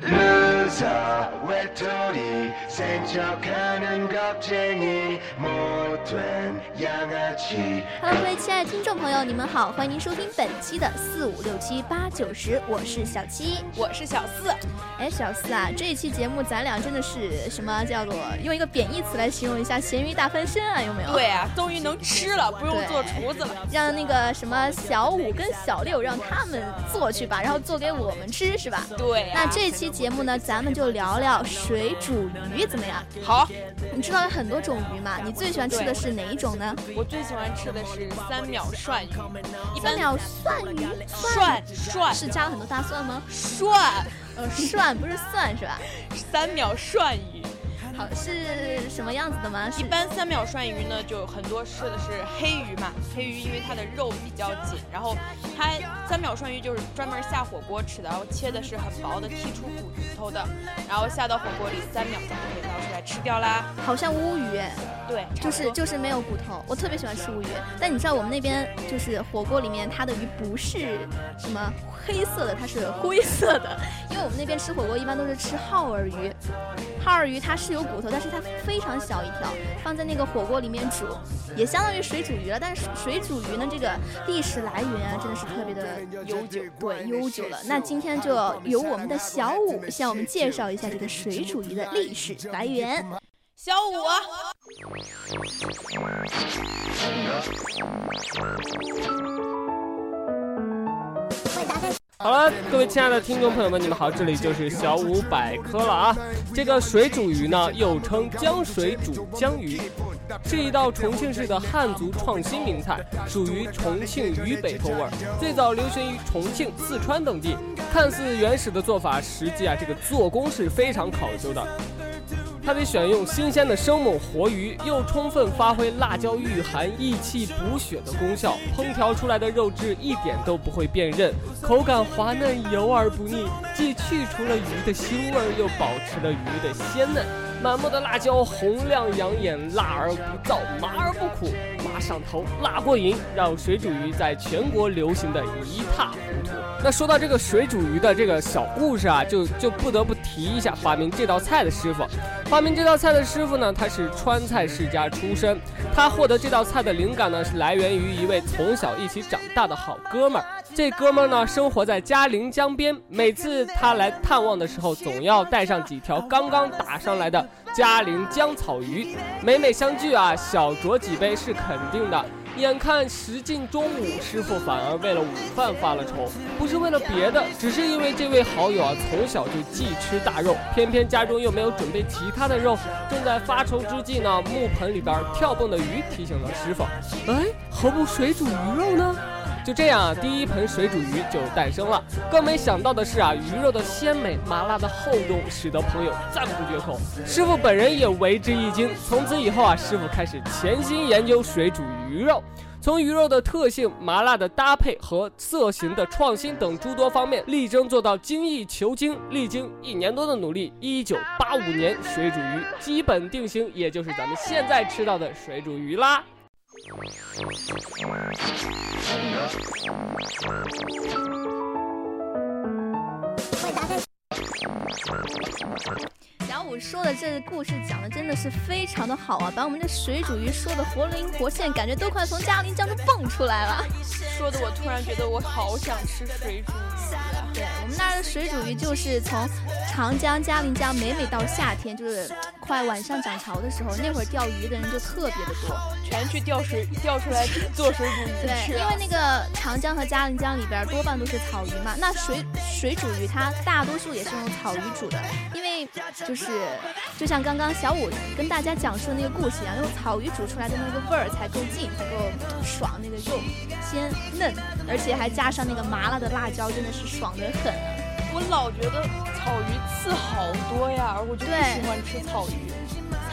루저 외톨이 센척하는 겁쟁이 못 Hello，各位亲爱的听众朋友，你们好，欢迎您收听本期的四五六七八九十，我是小七，我是小四。哎，小四啊，这一期节目咱俩真的是什么叫做用一个贬义词来形容一下，咸鱼大翻身啊，有没有？对啊，终于能吃了，不用做厨子了，让那个什么小五跟小六让他们做去吧，然后做给我们吃是吧？对。那这期节目呢，咱们就聊聊水煮鱼怎么样？好。你知道有很多种鱼吗？你最喜欢吃的是哪一种呢？我最喜欢吃的是三秒涮鱼。三秒涮鱼？涮涮是加了很多大蒜吗？涮，呃，涮不是蒜是吧？三秒涮鱼。好是什么样子的吗？一般三秒涮鱼呢，就很多吃的是黑鱼嘛。黑鱼因为它的肉比较紧，然后它三秒涮鱼就是专门下火锅吃的，然后切的是很薄的，剔出骨头的，然后下到火锅里三秒钟就可以捞出来吃掉啦。好像乌鱼，对，就是就是没有骨头。我特别喜欢吃乌鱼，但你知道我们那边就是火锅里面它的鱼不是什么黑色的，它是灰色的，因为我们那边吃火锅一般都是吃耗儿鱼，耗儿鱼它是有。骨头，但是它非常小一条，放在那个火锅里面煮，也相当于水煮鱼了。但是水煮鱼呢，这个历史来源啊，真的是特别的悠久，对，悠久了。那今天就由我们的小五向我们介绍一下这个水煮鱼的历史来源。小五。好了，各位亲爱的听众朋友们，你们好，这里就是小五百科了啊。这个水煮鱼呢，又称江水煮江鱼，是一道重庆市的汉族创新名菜，属于重庆渝北风味儿，最早流行于重庆、四川等地。看似原始的做法，实际啊，这个做工是非常考究的。它得选用新鲜的生猛活鱼，又充分发挥辣椒御寒、益气补血的功效，烹调出来的肉质一点都不会变韧，口感滑嫩、油而不腻，既去除了鱼的腥味，又保持了鱼的鲜嫩。满目的辣椒，红亮养眼，辣而不燥，麻而不苦，麻上头，辣过瘾，让水煮鱼在全国流行的一塌糊涂。那说到这个水煮鱼的这个小故事啊，就就不得不提一下发明这道菜的师傅。发明这道菜的师傅呢，他是川菜世家出身。他获得这道菜的灵感呢，是来源于一位从小一起长大的好哥们儿。这哥们儿呢，生活在嘉陵江边，每次他来探望的时候，总要带上几条刚刚打上来的嘉陵江草鱼。每每相聚啊，小酌几杯是肯定的。眼看时近中午，师傅反而为了午饭发了愁，不是为了别的，只是因为这位好友啊从小就忌吃大肉，偏偏家中又没有准备其他的肉。正在发愁之际呢，木盆里边跳蹦的鱼提醒了师傅：“哎，何不水煮鱼肉呢？”就这样啊，第一盆水煮鱼就诞生了。更没想到的是啊，鱼肉的鲜美、麻辣的厚重，使得朋友赞不绝口。师傅本人也为之一惊。从此以后啊，师傅开始潜心研究水煮鱼肉，从鱼肉的特性、麻辣的搭配和色型的创新等诸多方面，力争做到精益求精。历经一年多的努力，一九八五年，水煮鱼基本定型，也就是咱们现在吃到的水煮鱼啦。小五说的这个故事讲的真的是非常的好啊，把我们这水煮鱼说的活灵活现，感觉都快从嘉陵江都蹦出来了。说的我突然觉得我好想吃水煮鱼啊！对我们那儿的水煮鱼就是从长江、嘉陵江，每每到夏天就是。快晚上涨潮的时候，那会儿钓鱼的人就特别的多，全去钓水钓出来做水煮鱼吃。对，因为那个长江和嘉陵江里边多半都是草鱼嘛，那水水煮鱼它大多数也是用草鱼煮的，因为就是就像刚刚小五跟大家讲述的那个故事一样，用草鱼煮出来的那个味儿才够劲，才够爽，那个肉鲜嫩，而且还加上那个麻辣的辣椒，真的是爽得很。我老觉得草鱼刺好多呀，我就不喜欢吃草鱼。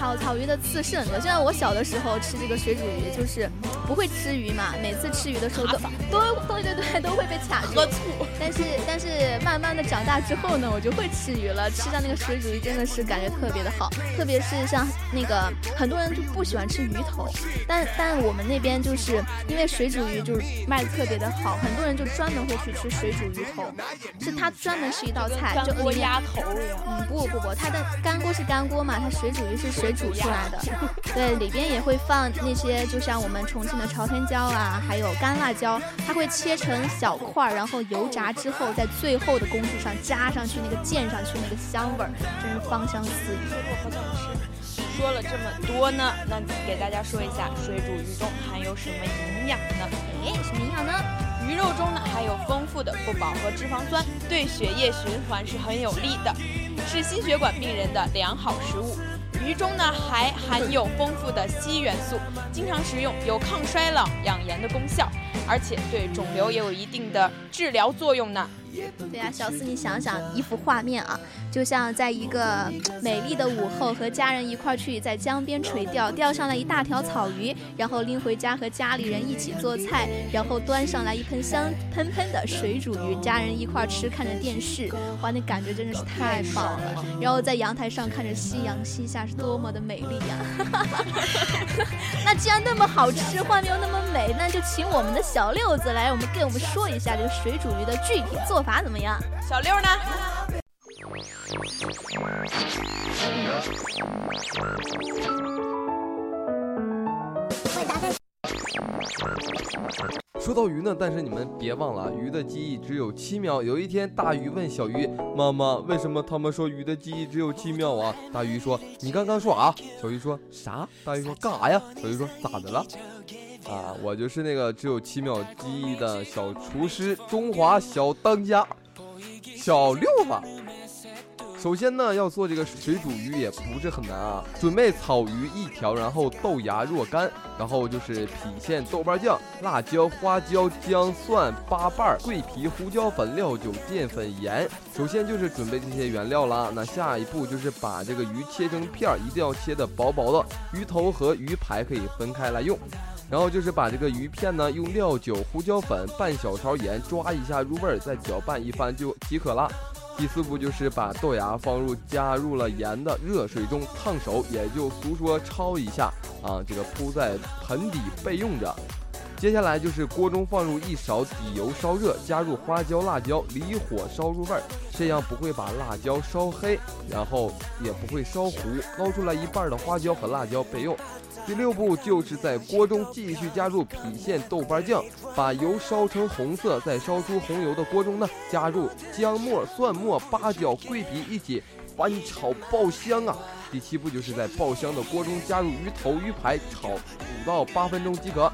草草鱼的刺是很多，就像我小的时候吃这个水煮鱼，就是不会吃鱼嘛，每次吃鱼的时候都都对对对都会被卡住。喝醋。但是但是慢慢的长大之后呢，我就会吃鱼了，吃到那个水煮鱼真的是感觉特别的好，特别是像那个很多人就不喜欢吃鱼头，但但我们那边就是因为水煮鱼就是卖的特别的好，很多人就专门会去吃水煮鱼头，是它专门是一道菜，就里面鸭头一样。嗯，不不不，它的干锅是干锅嘛，它水煮鱼是水煮出来的。对，里边也会放那些，就像我们重庆的朝天椒啊，还有干辣椒，它会切成小块儿，然后油炸之后，在最后的工序上加上去那个溅上去那个香味儿，真是芳香四溢。好想吃。说了这么多呢，那给大家说一下水煮鱼中含有什么营养呢？哎，什么营养呢？鱼肉中呢含有丰富的不饱和脂肪酸，对血液循环是很有利的，是心血管病人的良好食物。鱼中呢还含有丰富的硒元素，经常食用有抗衰老、养颜的功效，而且对肿瘤也有一定的治疗作用呢。对呀，小四，你想想一幅画面啊，就像在一个美丽的午后，和家人一块去在江边垂钓，钓上来一大条草鱼，然后拎回家和家里人一起做菜，然后端上来一盆香喷喷的水煮鱼，家人一块吃，看着电视，哇，那感觉真的是太棒了。然后在阳台上看着夕阳西下，是多么的美丽呀！那既然那么好吃，画面又那么美，那就请我们的小六子来，我们给我们说一下这个水煮鱼的具体做。做法怎么样？小六呢？说到鱼呢，但是你们别忘了，鱼的记忆只有七秒。有一天，大鱼问小鱼：“妈妈，为什么他们说鱼的记忆只有七秒啊？”大鱼说：“你刚刚说啥？”小鱼说：“啥？”大鱼说：“干啥呀？”小鱼说：“咋的了？”啊，我就是那个只有七秒记忆的小厨师，中华小当家，小六子。首先呢，要做这个水煮鱼也不是很难啊。准备草鱼一条，然后豆芽若干，然后就是郫县豆瓣酱、辣椒、花椒、姜、蒜、八瓣、桂皮、胡椒粉、料酒、淀粉、盐。首先就是准备这些原料啦。那下一步就是把这个鱼切成片儿，一定要切的薄薄的。鱼头和鱼排可以分开来用。然后就是把这个鱼片呢，用料酒、胡椒粉、半小勺盐抓一下入味儿，再搅拌一番就即可了。第四步就是把豆芽放入加入了盐的热水中烫熟，也就俗说焯一下啊，这个铺在盆底备用着。接下来就是锅中放入一勺底油烧热，加入花椒、辣椒，离火烧入味儿，这样不会把辣椒烧黑，然后也不会烧糊。捞出来一半的花椒和辣椒备用。第六步就是在锅中继续加入郫县豆瓣酱，把油烧成红色，在烧出红油的锅中呢，加入姜末、蒜末、八角、桂皮一起翻炒爆香啊！第七步就是在爆香的锅中加入鱼头、鱼排，炒五到八分钟即可。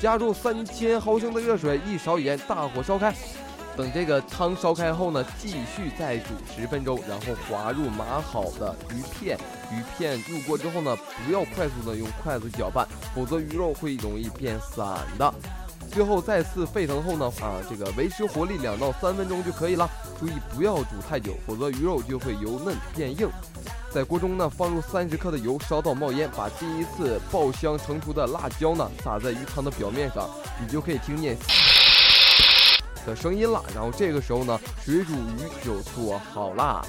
加入三千毫升的热水，一勺盐，大火烧开。等这个汤烧开后呢，继续再煮十分钟，然后滑入码好的鱼片。鱼片入锅之后呢，不要快速的用筷子搅拌，否则鱼肉会容易变散的。最后再次沸腾后呢，啊，这个维持火力两到三分钟就可以了。注意不要煮太久，否则鱼肉就会由嫩变硬。在锅中呢，放入三十克的油，烧到冒烟，把第一次爆香成熟的辣椒呢撒在鱼汤的表面上，你就可以听见。的声音了，然后这个时候呢，水煮鱼就做好啦。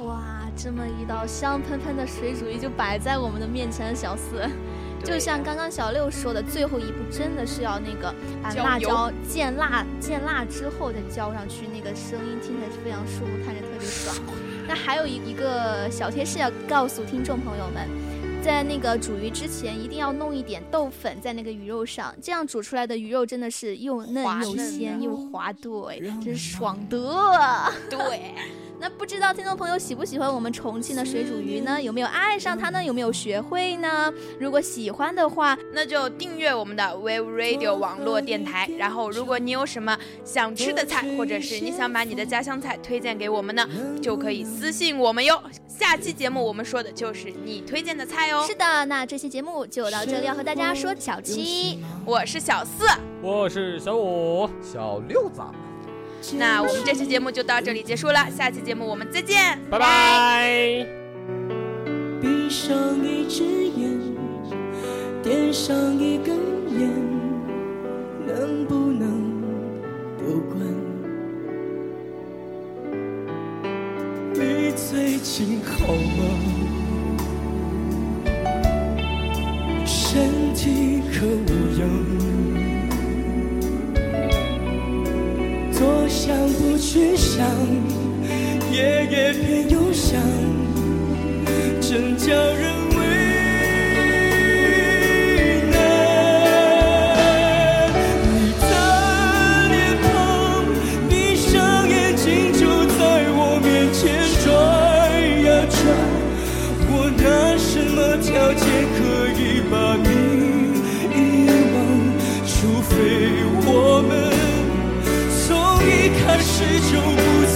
哇，这么一道香喷喷的水煮鱼就摆在我们的面前，小四，就像刚刚小六说的，最后一步真的是要那个把辣椒见辣见辣之后再浇上去，那个声音听起来是非常舒服，看着特别爽。那还有一一个小贴士要告诉听众朋友们，在那个煮鱼之前，一定要弄一点豆粉在那个鱼肉上，这样煮出来的鱼肉真的是又嫩又鲜又滑，对，真是爽的。对。那不知道听众朋友喜不喜欢我们重庆的水煮鱼呢？有没有爱上它呢？有没有学会呢？如果喜欢的话，那就订阅我们的 Wave Radio 网络电台。然后，如果你有什么想吃的菜，或者是你想把你的家乡菜推荐给我们呢，就可以私信我们哟。下期节目我们说的就是你推荐的菜哦。是的，那这期节目就到这里，要和大家说小七，我是小四，我是小五，小六子。那我们这期节目就到这里结束了，下期节目我们再见，拜拜。闭上一只眼，点上一根烟，能不能不管？你最近好吗？身体可无去想，夜夜偏又想，真叫人为难。你的脸庞，闭上眼睛就在我面前转呀转，我拿什么条件可以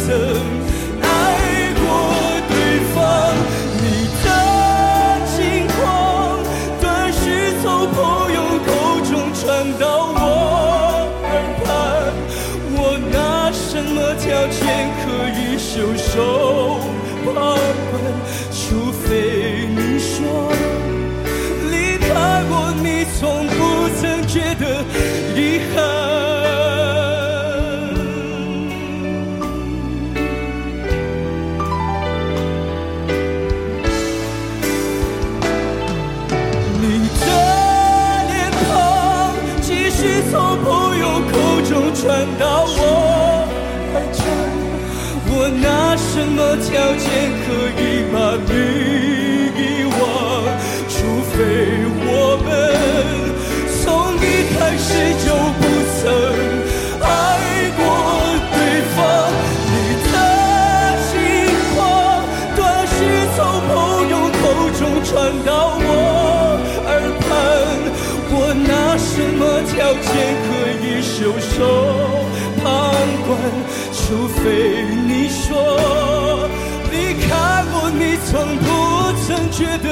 曾爱过对方。你的轻狂，顿时从朋友口中传到我耳畔，我拿什么条件可以袖手旁观？除非。传到我耳畔，我拿什么条件可以把你袖手旁观？除非你说离开我，你从不曾觉得